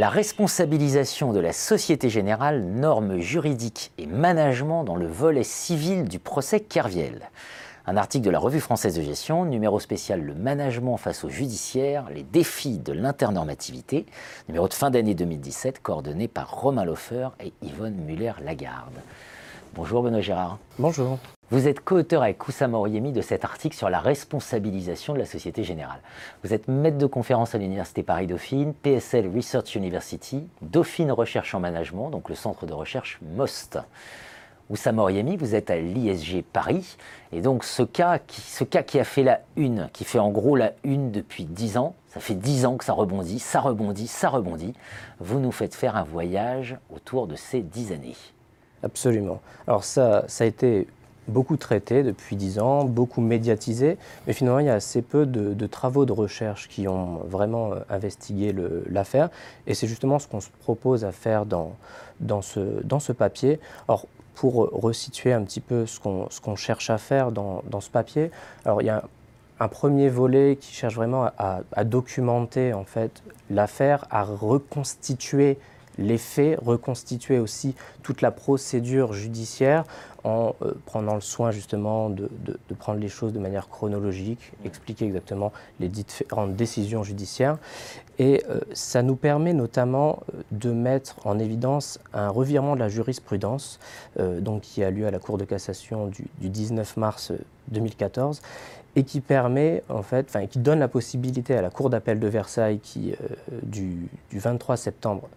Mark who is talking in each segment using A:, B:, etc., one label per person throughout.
A: La responsabilisation de la Société Générale, normes juridiques et management dans le volet civil du procès Kerviel. Un article de la Revue française de gestion, numéro spécial Le management face au judiciaire, les défis de l'internormativité, numéro de fin d'année 2017, coordonné par Romain Lofer et Yvonne Muller-Lagarde. Bonjour Benoît Gérard.
B: Bonjour.
A: Vous êtes co-auteur avec Koussama Oriemi de cet article sur la responsabilisation de la Société Générale. Vous êtes maître de conférence à l'Université Paris-Dauphine, PSL Research University, Dauphine Recherche en Management, donc le centre de recherche MOST. Oussama Oriemi, vous êtes à l'ISG Paris, et donc ce cas, qui, ce cas qui a fait la une, qui fait en gros la une depuis dix ans, ça fait dix ans que ça rebondit, ça rebondit, ça rebondit, vous nous faites faire un voyage autour de ces dix années.
B: Absolument. Alors ça, ça a été beaucoup traité depuis dix ans, beaucoup médiatisé, mais finalement il y a assez peu de, travaux de recherche qui ont vraiment euh, investigué l'affaire, et c'est justement ce qu'on se propose à faire dans, dans, ce, dans ce papier. Alors, pour resituer un petit peu ce qu'on cherche à faire dans, dans, ce papier, alors il y a un premier volet qui cherche vraiment à, documenter en fait l'affaire, à reconstituer les faits, reconstituer aussi toute la procédure judiciaire en euh, prenant le soin justement de, prendre les choses de manière chronologique, expliquer exactement les différentes décisions judiciaires. Et euh, ça nous permet notamment euh, de mettre en évidence un revirement de la jurisprudence donc, qui a lieu à la Cour de cassation du, 19 mars 2014 et qui permet en fait, enfin, qui donne la possibilité à la Cour d'appel de Versailles qui, du, du 23 septembre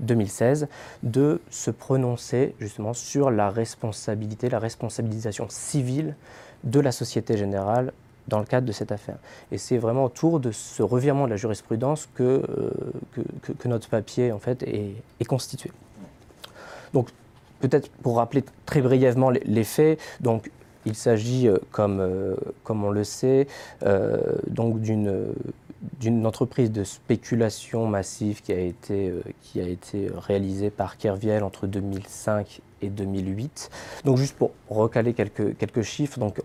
B: 2016 de se prononcer justement sur la responsabilité, la responsabilisation civile de la Société Générale dans le cadre de cette affaire. Et c'est vraiment autour de ce revirement de la jurisprudence que, euh, que, notre papier en fait est, constitué. Donc peut-être pour rappeler très brièvement les, faits, donc il s'agit, euh, comme, euh, comme on le sait, donc d'une d'une entreprise de spéculation massive qui a été, qui a été réalisée par Kerviel entre 2005 et 2008. Donc juste pour recaler quelques, quelques chiffres, donc,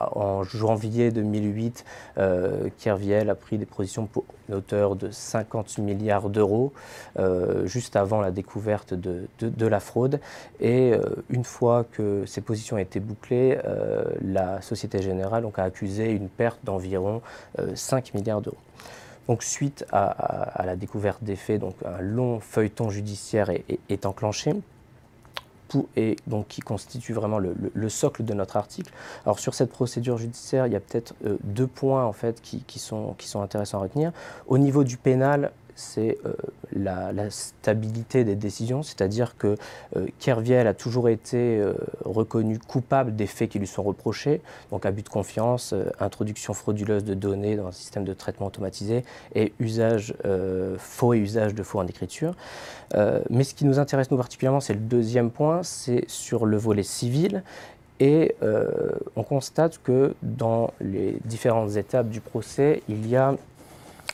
B: en janvier 2008, euh, Kerviel a pris des positions pour une hauteur de 50 milliards d'euros, euh, juste avant la découverte de, la fraude. Et euh, une fois que ces positions étaient bouclées, la Société Générale a accusé une perte d'environ 5 milliards d'euros. Donc, suite à, la découverte des faits, un long feuilleton judiciaire est enclenché et donc qui constitue vraiment le, socle de notre article. Alors sur cette procédure judiciaire, il y a peut-être euh, deux points en fait qui, sont, qui sont intéressants à retenir. Au niveau du pénal, c'est euh, la, stabilité des décisions, c'est-à-dire que euh, Kerviel a toujours été euh, reconnu coupable des faits qui lui sont reprochés, donc abus de confiance, introduction frauduleuse de données dans un système de traitement automatisé et usage faux et usage de faux en écriture. mais ce qui nous intéresse nous particulièrement, c'est le deuxième point, c'est sur le volet civil et on constate que dans les différentes étapes du procès, il y a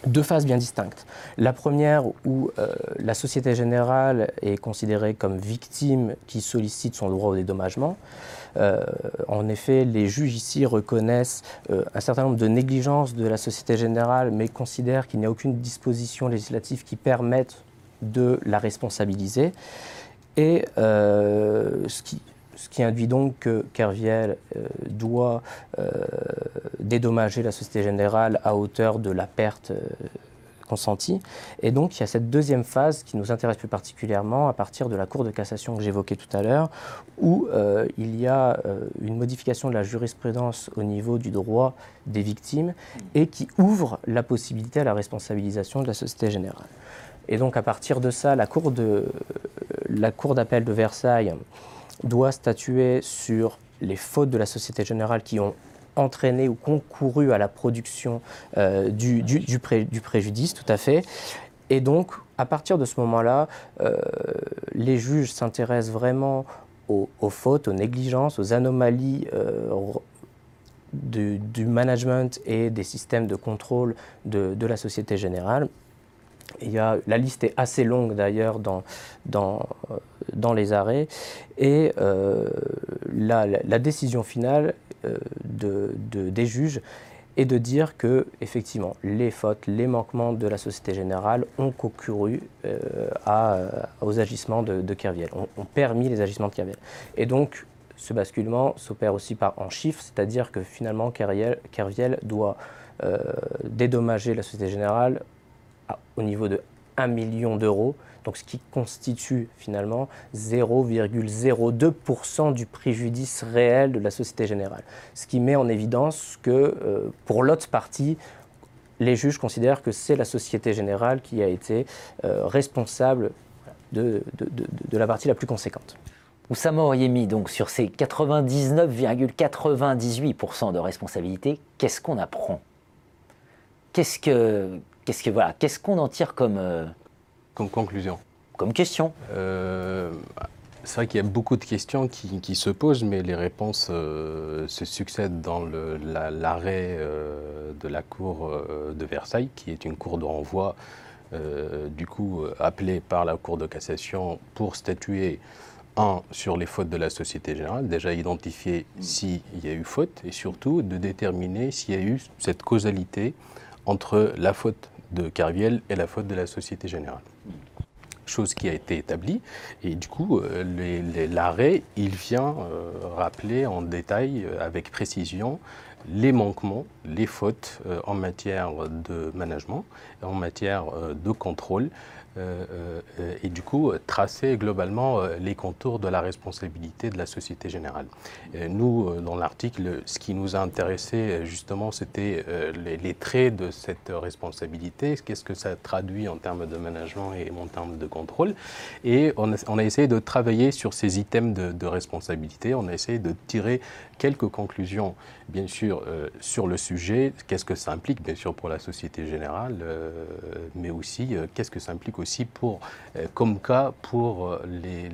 B: deux phases bien distinctes. La première où euh, la Société Générale est considérée comme victime qui sollicite son droit au dédommagement. Euh, en effet, les juges ici reconnaissent euh, un certain nombre de négligences de la Société Générale, mais considèrent qu'il n'y a aucune disposition législative qui permette de la responsabiliser. Et ce qui ce qui induit donc que Kerviel euh, doit euh, dédommager la Société Générale à hauteur de la perte euh, consentie. Et donc il y a cette deuxième phase qui nous intéresse plus particulièrement à partir de la Cour de cassation que j'évoquais tout à l'heure, où il y a une modification de la jurisprudence au niveau du droit des victimes et qui ouvre la possibilité à la responsabilisation de la Société Générale. Et donc à partir de ça, la Cour d'appel de Versailles doit statuer sur les fautes de la Société Générale qui ont entraîné ou concouru à la production euh, du, du, préjudice, tout à fait. Et donc, à partir de ce moment-là, euh, les juges s'intéressent vraiment aux, fautes, aux négligences, aux anomalies euh, du, management et des systèmes de contrôle de, la Société Générale. Il y a, la liste est assez longue d'ailleurs dans, dans, dans, les arrêts. Et la, la, décision finale de, de, des juges et de dire que effectivement les fautes, les manquements de la Société Générale ont concouru euh, à, euh, aux agissements de, de Kerviel, ont, permis les agissements de Kerviel. Et donc ce basculement s'opère aussi par en chiffres, c'est-à-dire que finalement Kerviel, Kerviel doit euh, dédommager la Société Générale au niveau de 1 million d'euros donc ce qui constitue finalement 0,02% du préjudice réel de la Société Générale. Ce qui met en évidence que euh, pour l'autre partie, les juges considèrent que c'est la Société Générale qui a été euh, responsable de, la partie la plus conséquente.
A: Oussama Oriemi, donc sur ces 99,98% de responsabilité, qu'est-ce qu'on apprend? Qu'est-ce que, qu'est-ce que voilà, qu'on en tire comme euh,
C: comme conclusion.
A: Comme question?
C: Euh, C'est vrai qu'il y a beaucoup de questions qui, se posent, mais les réponses euh, se succèdent dans l'arrêt de la Cour de Versailles, qui est une cour de renvoi, du coup appelée par la Cour de cassation pour statuer un, sur les fautes de la Société Générale, déjà identifier s'il y a eu faute, et surtout de déterminer s'il y a eu cette causalité entre la faute de Carviel et la faute de la Société Générale chose qui a été établie. Et du coup, euh, l'arrêt, il vient euh, rappeler en détail, euh, avec précision, les manquements, les fautes en matière de management, en matière de contrôle, et du coup tracer globalement euh, les contours de la responsabilité de la Société Générale. nous, dans l'article, ce qui nous a intéressé justement, c'était les, traits de cette responsabilité, qu'est-ce que ça traduit en termes de management et en termes de contrôle. Et on a, essayé de travailler sur ces items de, de responsabilité, on a essayé de tirer quelques conclusions, bien sûr, sur le sujet, qu'est-ce que ça implique, bien sûr, pour la Société Générale, mais aussi qu'est-ce que ça implique aussi pour, euh, comme cas pour euh, les,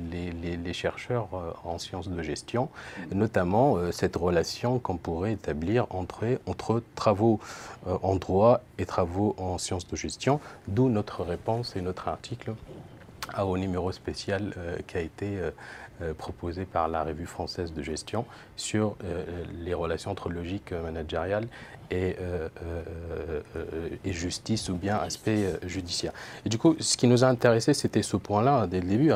C: les, chercheurs euh, en sciences de gestion, notamment cette relation qu'on pourrait établir entre, entre travaux en droit et travaux en sciences de gestion, d'où notre réponse et notre article au numéro spécial qui a été proposé par la Revue française de gestion sur les relations entre logique managériale et, euh, euh, euh, justice ou bien aspect judiciaire. Et du coup, ce qui nous a intéressé, c'était ce point-là dès le début.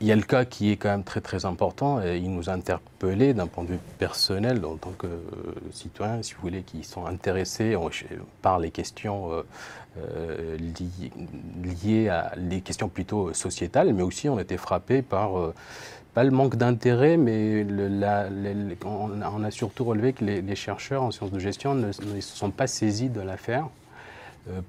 C: Il y a le cas qui est quand même très très important et il nous a interpellé d'un point de vue personnel en tant que citoyen, si vous voulez, qui sont intéressés par les questions liées à les questions plutôt sociétales, mais aussi on était frappé par pas le manque d'intérêt, mais on, a surtout relevé que les, chercheurs en sciences de gestion ne, se sont pas saisis de l'affaire. euh,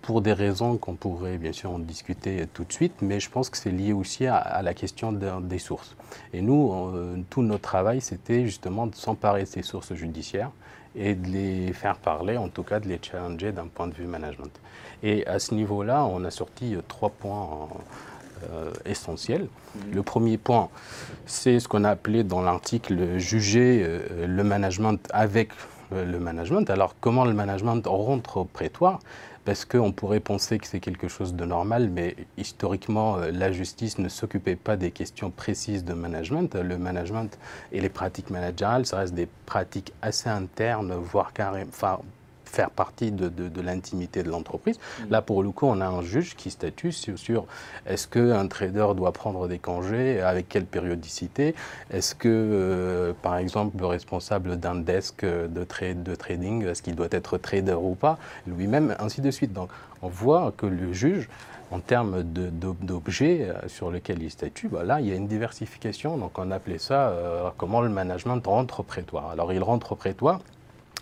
C: pour des raisons qu'on pourrait bien sûr en discuter tout de suite, mais je pense que c'est lié aussi à, la question des sources. Et nous, euh, tout notre travail, c'était justement de s'emparer de ces sources judiciaires et de les faire parler, en tout cas de les challenger d'un point de vue management. Et à ce niveau-là, on a sorti trois points. En, euh, essentiel. Le premier point, c'est ce qu'on a appelé dans l'article juger euh, le management avec euh, le management. Alors comment le management rentre au prétoire? Parce qu'on pourrait penser que c'est quelque chose de normal, mais historiquement, la justice ne s'occupait pas des questions précises de management. Le management et les pratiques managériales, ça reste des pratiques assez internes, voire carrément, faire partie de, de, l'intimité de l'entreprise. Mm. Là, pour le coup, on a un juge qui statue sur, sur est-ce qu'un trader doit prendre des congés, avec quelle périodicité, est-ce que, euh, par exemple, le responsable d'un desk de, trade, de trading, est-ce qu'il doit être trader ou pas, lui-même, ainsi de suite. Donc, on voit que le juge, en termes d'objets euh, sur lesquels il statue, bah là, il y a une diversification. Donc, on appelait ça euh, comment le management rentre au prétoire. Alors, il rentre au prétoire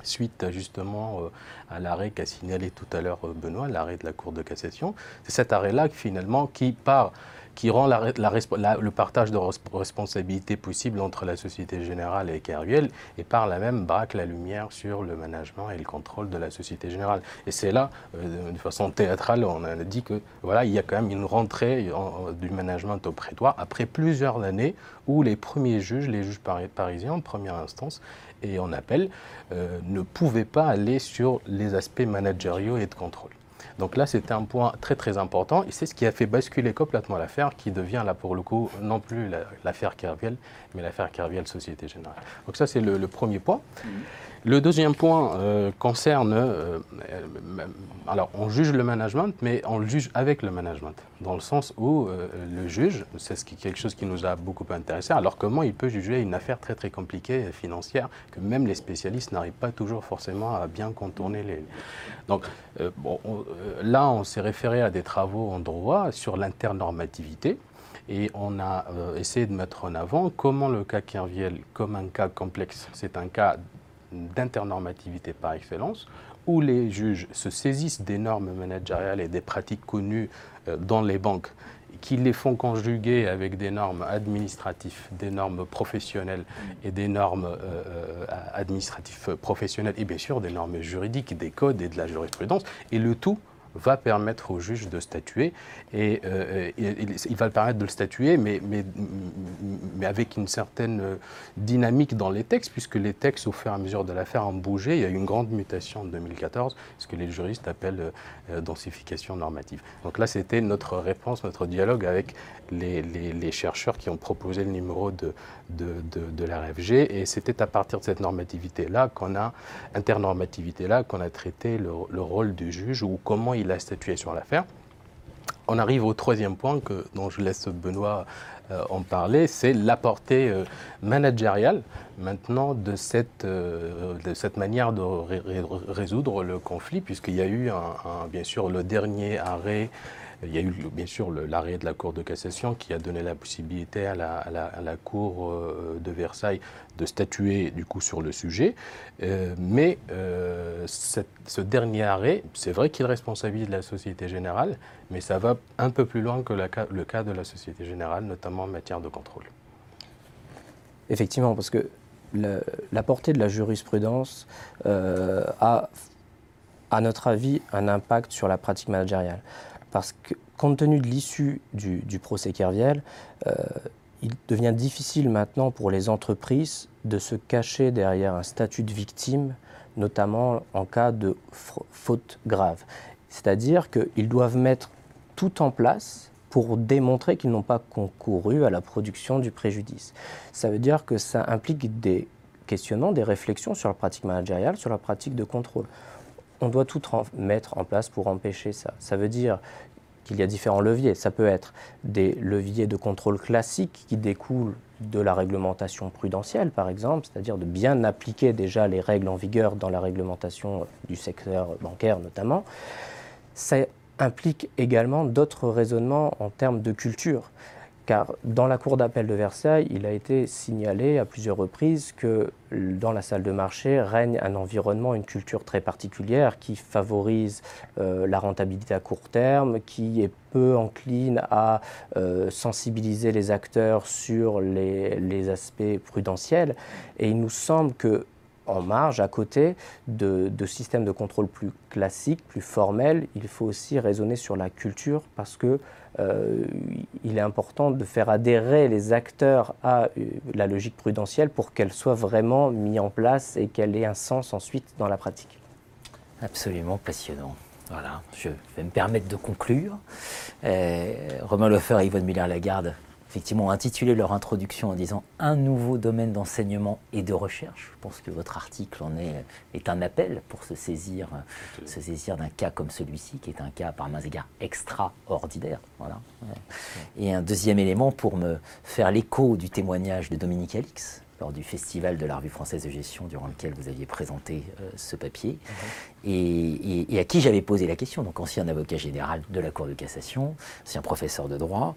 C: suite justement euh, à l'arrêt qu'a signalé tout à l'heure euh, Benoît, l'arrêt de la Cour de cassation. C'est cet arrêt-là finalement qui part qui rend le partage de responsabilité possible entre la Société Générale et Kerviel et par là même braque la lumière sur le management et le contrôle de la Société Générale. Et c'est là, euh, de façon théâtrale, on a dit que voilà, il y a quand même une rentrée du management au prétoire après plusieurs années où les premiers juges, les juges parisiens en première instance, et en appel euh, ne pouvaient pas aller sur les aspects managériaux et de contrôle. Donc là, c'était un point très très important et c'est ce qui a fait basculer complètement l'affaire qui devient là pour le coup non plus l'affaire Kerviel, mais l'affaire Kerviel Société Générale. Donc ça, c'est le, premier point. Mmh. Le deuxième point euh, concerne, euh, euh, alors on juge le management, mais on le juge avec le management, dans le sens où le juge, c'est quelque chose qui nous a beaucoup intéressé, alors comment il peut juger une affaire très très compliquée financière que même les spécialistes n'arrivent pas toujours forcément à bien contourner les... Donc là on s'est référé à des travaux en droit sur l'internormativité. Et on a essayé de mettre en avant comment le cas Kerviel, comme un cas complexe, c'est un cas d'internormativité par excellence, où les juges se saisissent des normes managériales et des pratiques connues euh, dans les banques qui les font conjuguer avec des normes administratives, des normes professionnelles et des normes euh, euh, administratives professionnelles et bien sûr des normes juridiques, des codes et de la jurisprudence, et le tout va permettre au juge de statuer. Et, euh, il va le permettre de le statuer, mais, mais, mais, avec une certaine euh, dynamique dans les textes, puisque les textes, au fur et à mesure de l'affaire, ont bougé. Il y a eu une grande mutation en 2014, ce que les juristes appellent euh, densification normative. Donc là, c'était notre réponse, notre dialogue avec les, les, chercheurs qui ont proposé le numéro de, de, de, la RFG. Et c'était à partir de cette normativité-là qu'on a, internormativité-là, qu'on a traité le, le rôle du juge ou comment il il a statué l'affaire. On arrive au troisième point que, dont je laisse Benoît euh, en parler, c'est la portée euh, managériale maintenant de cette, euh, de cette manière de résoudre le conflit, puisqu'il y a eu bien sûr le dernier arrêt il y a eu bien sûr l'arrêt de la Cour de cassation qui a donné la possibilité à la, Cour euh, de Versailles de statuer du coup sur le sujet. Euh, mais euh, ce dernier arrêt, c'est vrai qu'il responsabilise la Société Générale, mais ça va un peu plus loin que le cas de la Société Générale, notamment en matière de contrôle.
B: Effectivement, parce que la, portée de la jurisprudence a, à notre avis, un impact sur la pratique managériale parce que compte tenu de l'issue du, procès Kerviel, euh, il devient difficile maintenant pour les entreprises de se cacher derrière un statut de victime, notamment en cas de faute grave. C'est-à-dire qu'ils doivent mettre tout en place pour démontrer qu'ils n'ont pas concouru à la production du préjudice. Ça veut dire que ça implique des questionnements, des réflexions sur la pratique managériale, sur la pratique de contrôle on doit tout mettre en place pour empêcher ça. Ça veut dire qu'il y a différents leviers. Ça peut être des leviers de contrôle classiques qui découlent de la réglementation prudentielle, par exemple, c'est-à-dire de bien appliquer déjà les règles en vigueur dans la réglementation du secteur bancaire notamment. Ça implique également d'autres raisonnements en termes de culture car dans la cour d'appel de Versailles, il a été signalé à plusieurs reprises que dans la salle de marché règne un environnement, une culture très particulière qui favorise euh, la rentabilité à court terme, qui est peu encline à euh, sensibiliser les acteurs sur les, aspects prudentiels. Et il nous semble que en marge, à côté de, systèmes de contrôle plus classiques, plus formels, il faut aussi raisonner sur la culture parce que euh, il est important de faire adhérer les acteurs à euh, la logique prudentielle pour qu'elle soit vraiment mise en place et qu'elle ait un sens ensuite dans la pratique.
A: Absolument passionnant. Voilà, je vais me permettre de conclure. Euh, Romain Leffer et Yvonne Miller-Lagarde effectivement intitulé leur introduction en disant un nouveau domaine d'enseignement et de recherche. Je pense que votre article en est, est un appel pour se saisir, se saisir d'un cas comme celui-ci, qui est un cas par mains égards extraordinaire. Voilà. Et un deuxième élément pour me faire l'écho du témoignage de Dominique Alix, lors du festival de la revue française de gestion durant lequel vous aviez présenté euh, ce papier, mhm. et, à qui j'avais posé la question, donc ancien avocat général de la Cour de cassation, ancien professeur de droit,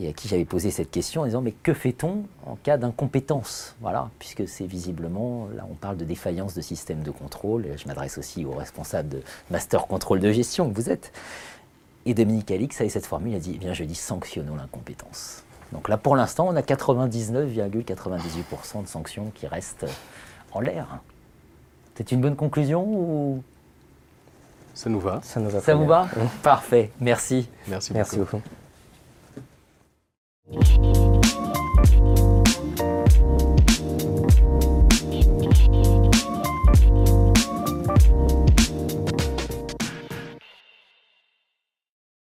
A: et à qui j'avais posé cette question en disant mais que fait-on en cas d'incompétence? Voilà, puisque c'est visiblement, là on parle de défaillance de système de contrôle, et je m'adresse aussi aux responsables de Master Contrôle de gestion que vous êtes. Et Dominique Alix avait cette formule, il a dit, eh bien je dis sanctionnons l'incompétence. Donc là, pour l'instant, on a 99,98% de sanctions qui restent en l'air. C'est une bonne conclusion ou?
C: Ça nous va.
A: Ça, nous va Ça vous va? Parfait. Merci.
C: Merci beaucoup. Merci beaucoup.